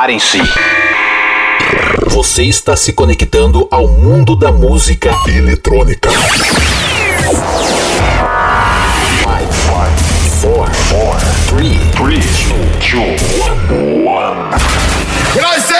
Preparem-se. Você está se conectando ao mundo da música eletrônica. 5, 4, 3, 2, 1. Brasil!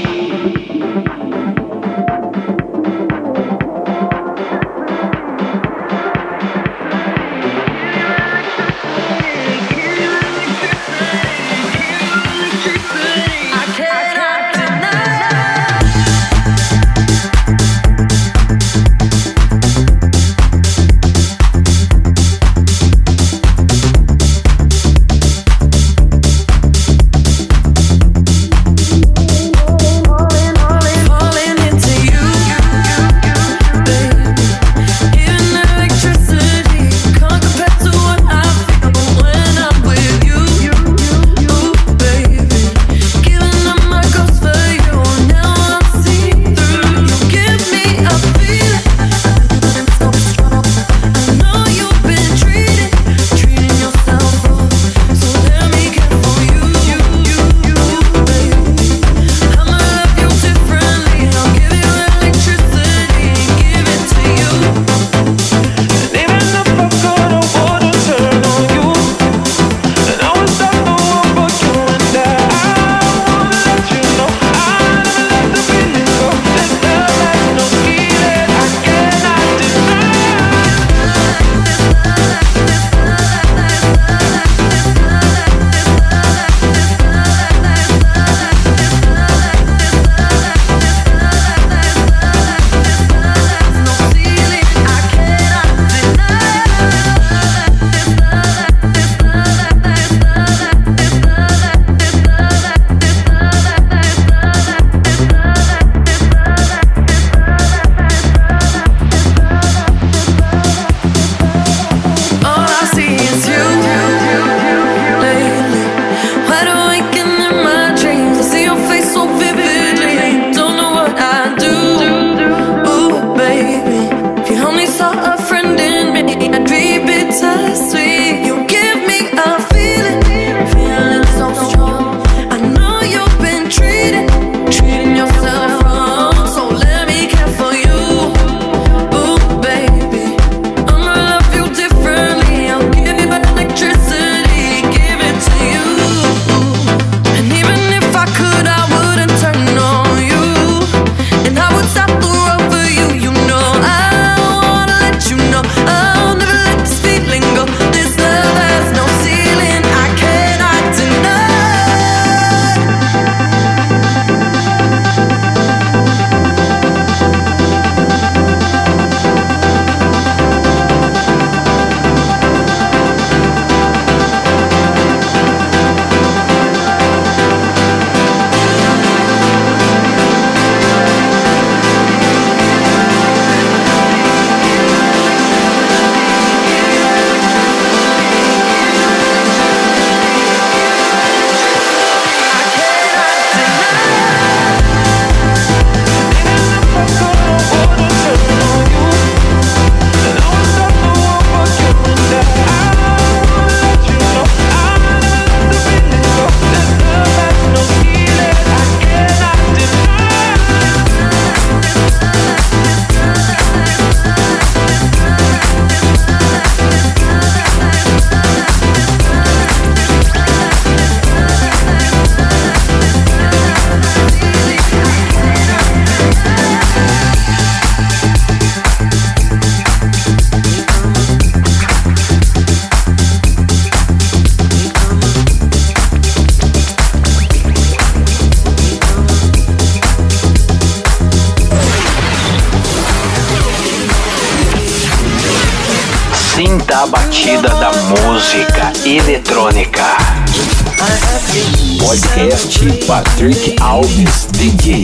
Vida da música eletrônica. Podcast Patrick Alves DJ.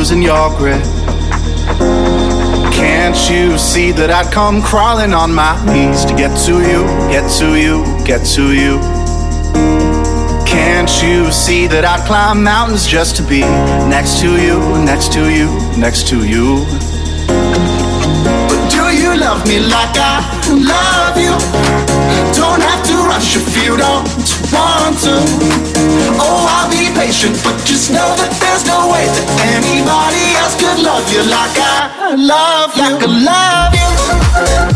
Losing your grip. Can't you see that I'd come crawling on my knees to get to you, get to you, get to you? Can't you see that I'd climb mountains just to be next to you, next to you, next to you? But do you love me like I love you? Don't have to rush if you don't want to. Oh, I'll be patient, but just know that anybody else could love you like I love you. Like I love you.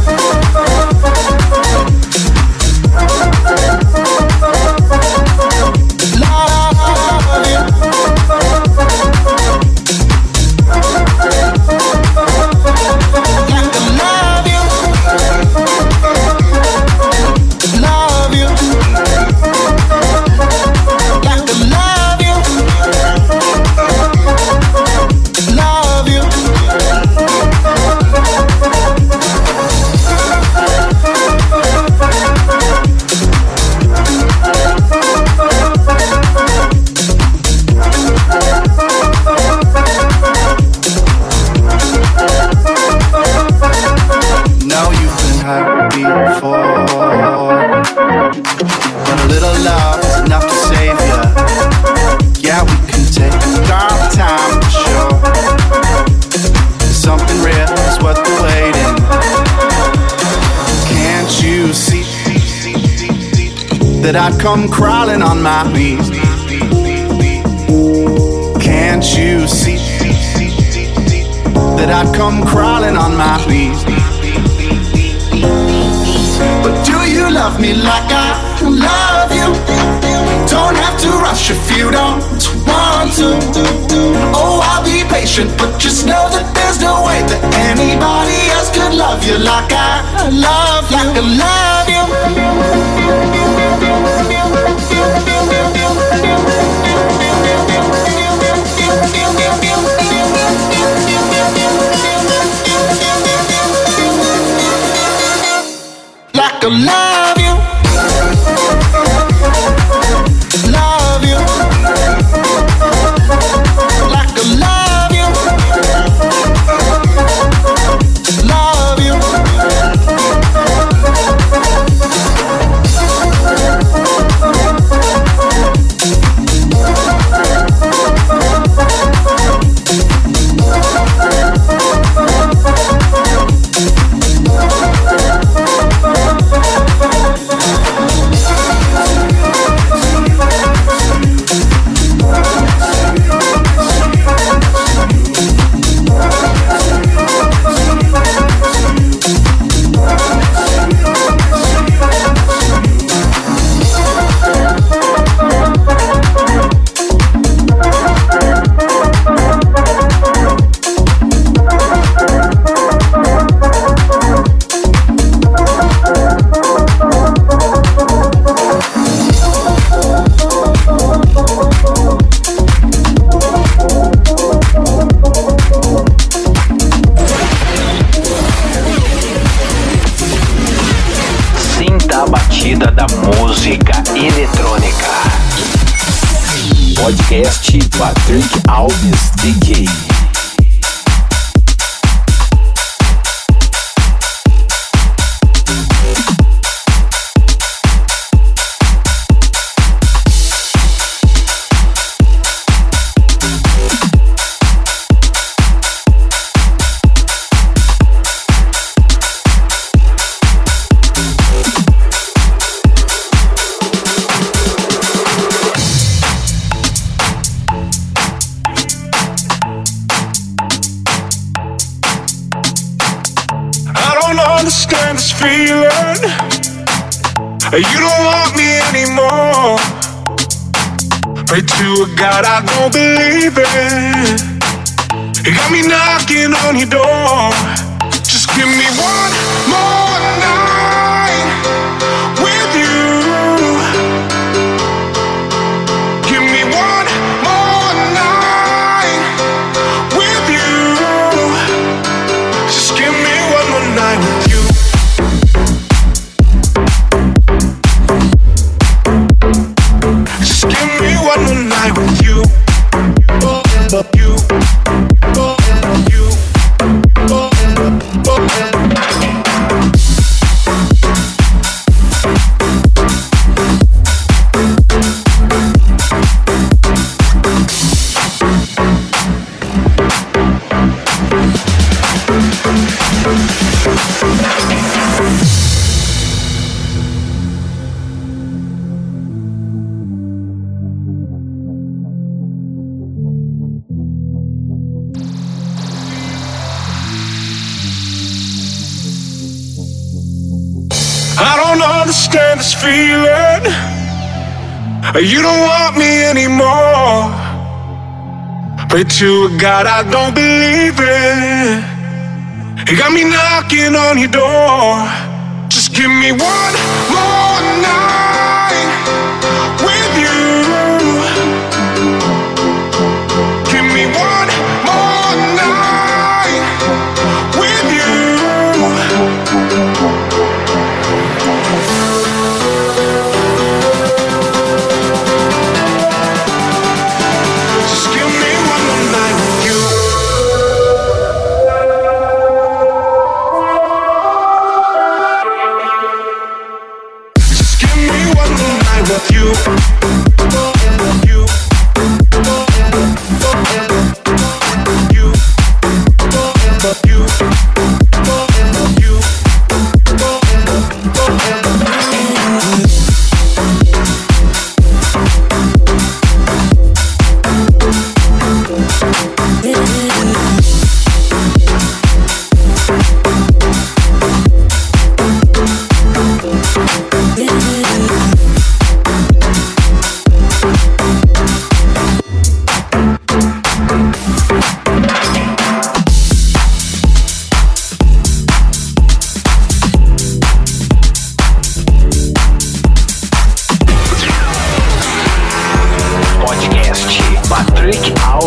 That I'd come crawling on my knees? Can't you see that I'd come crawling on my knees? But do you love me like I love you? Don't have to rush if you don't want to. Oh, I'll be patient, but just know that there's no way that anybody else could love you like I love you. Like I love you. Like a love understand this feeling. You don't want me anymore. Pray to a God I don't believe in. You got me knocking on your door. Just give me one more night.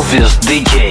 Office DJ.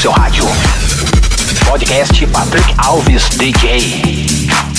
seu rádio. Podcast Patrick Alves DJ.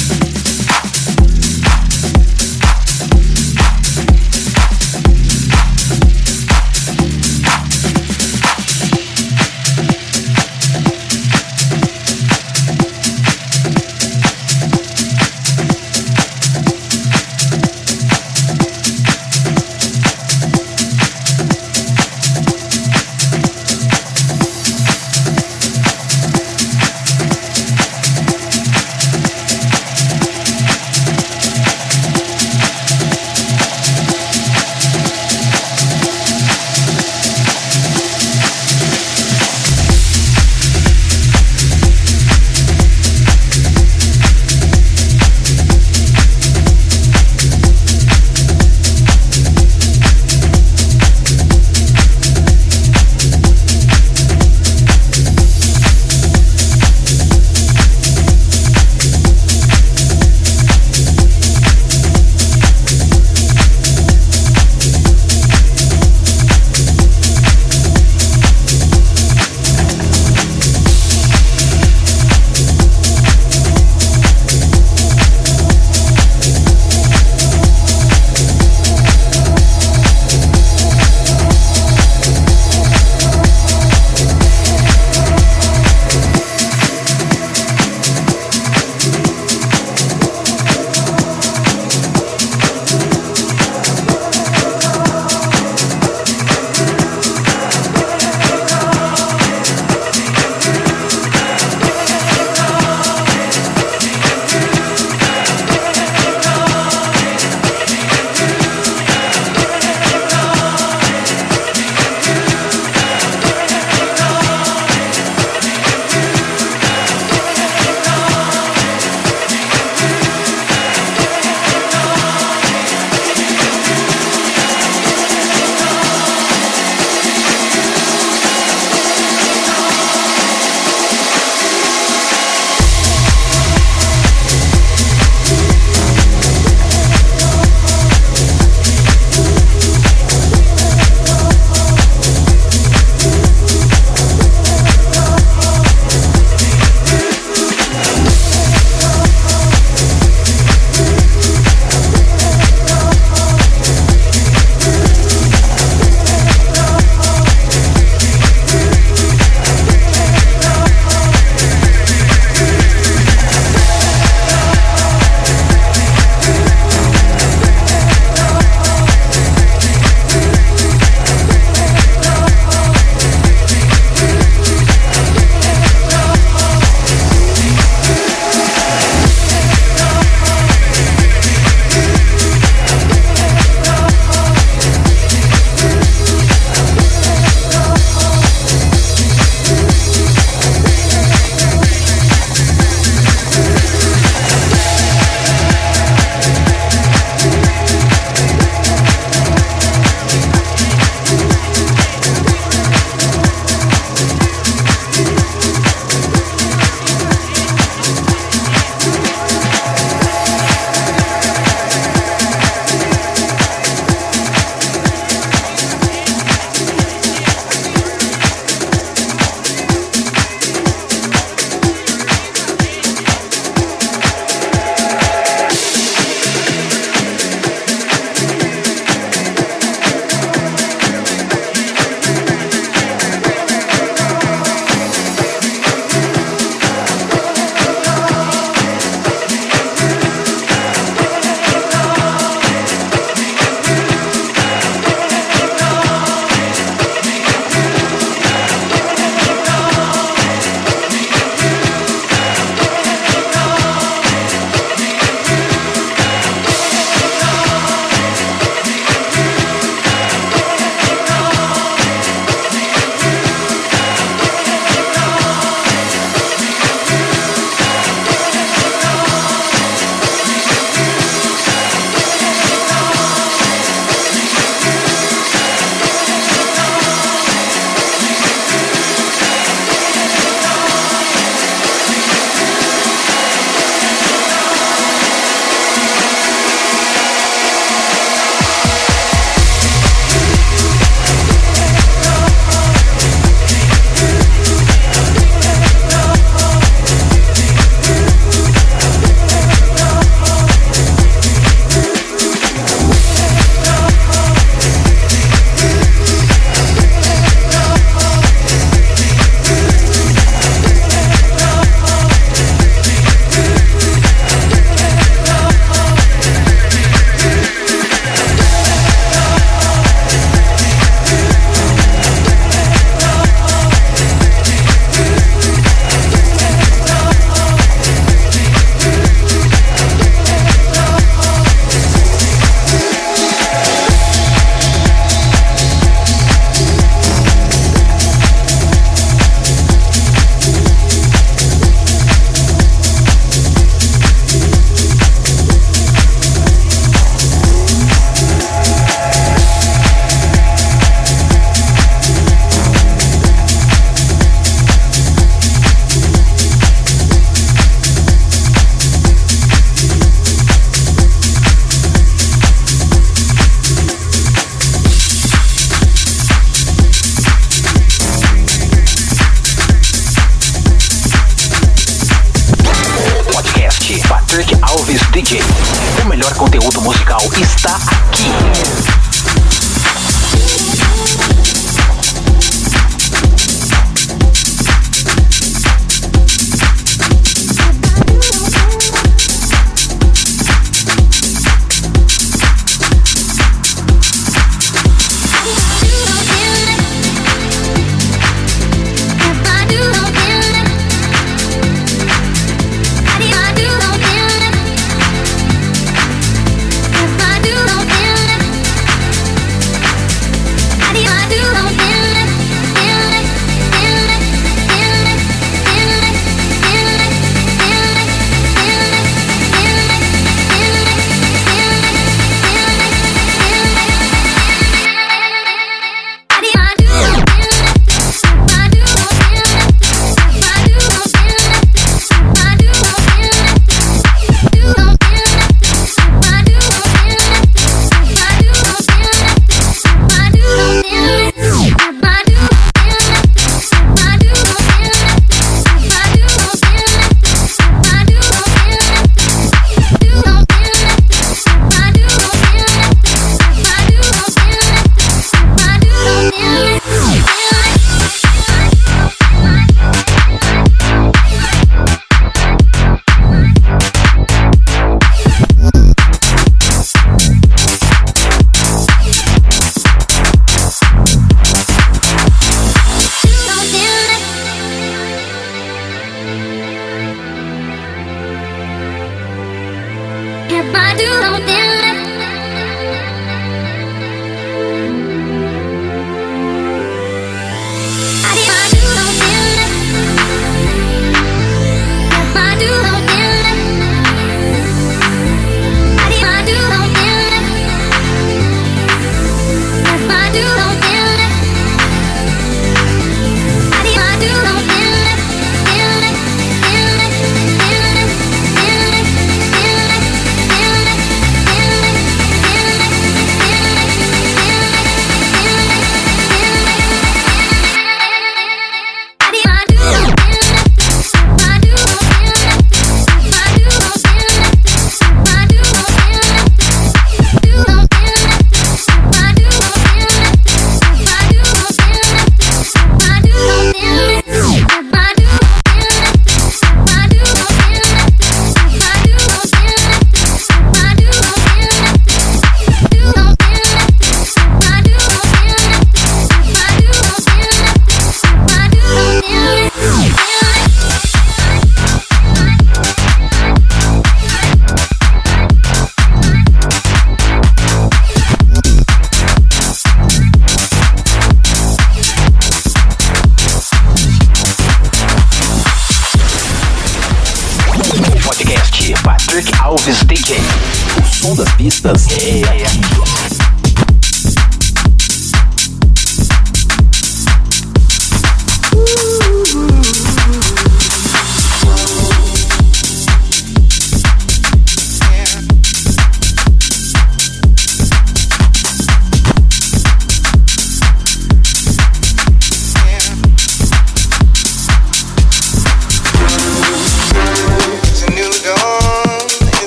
O som das pistas é aqui.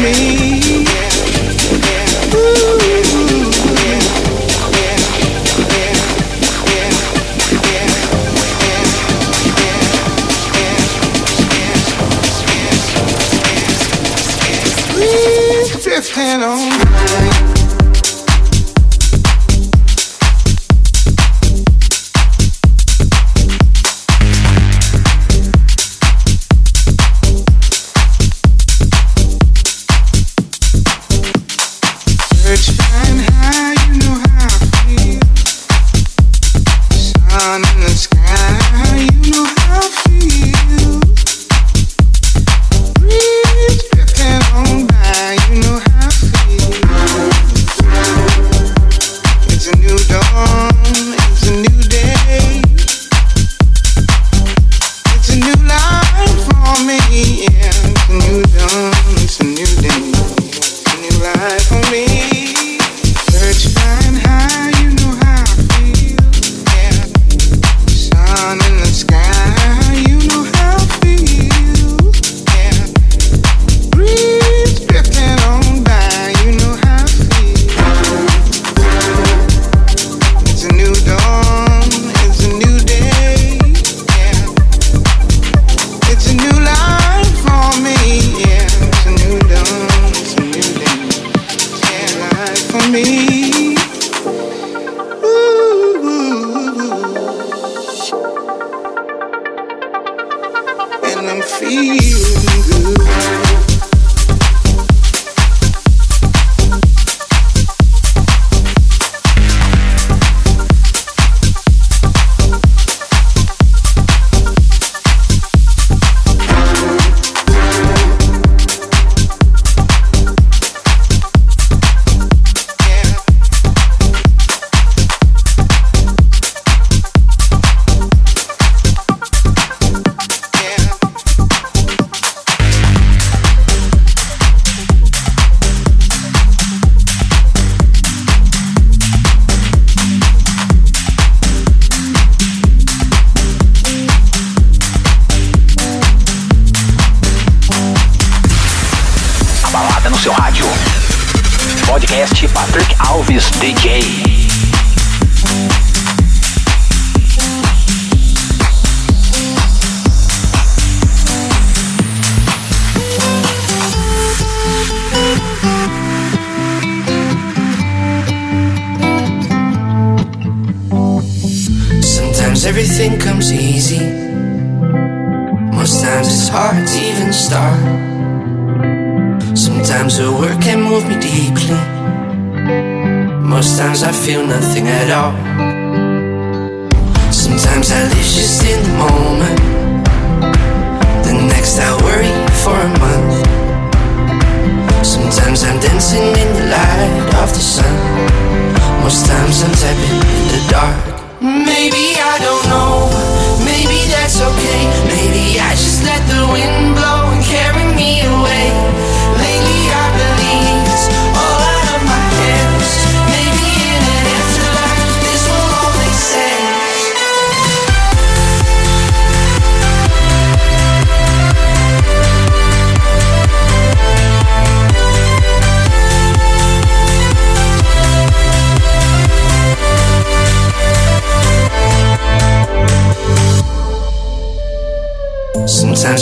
me.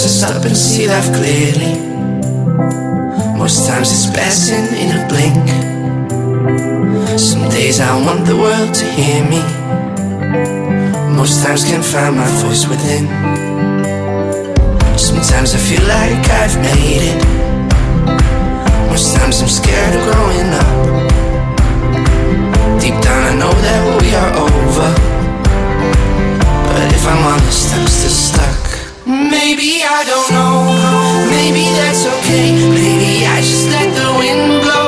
glasses up and see life clearly. Most times it's passing in a blink. Some days I want the world to hear me. Most times can find my voice within. Sometimes I feel like I've made it. Most times I'm scared of growing up. Deep down, I know that we are over. But if I'm honest, I'm still stuck. Maybe I don't know. Maybe that's okay. Maybe I just let the wind blow.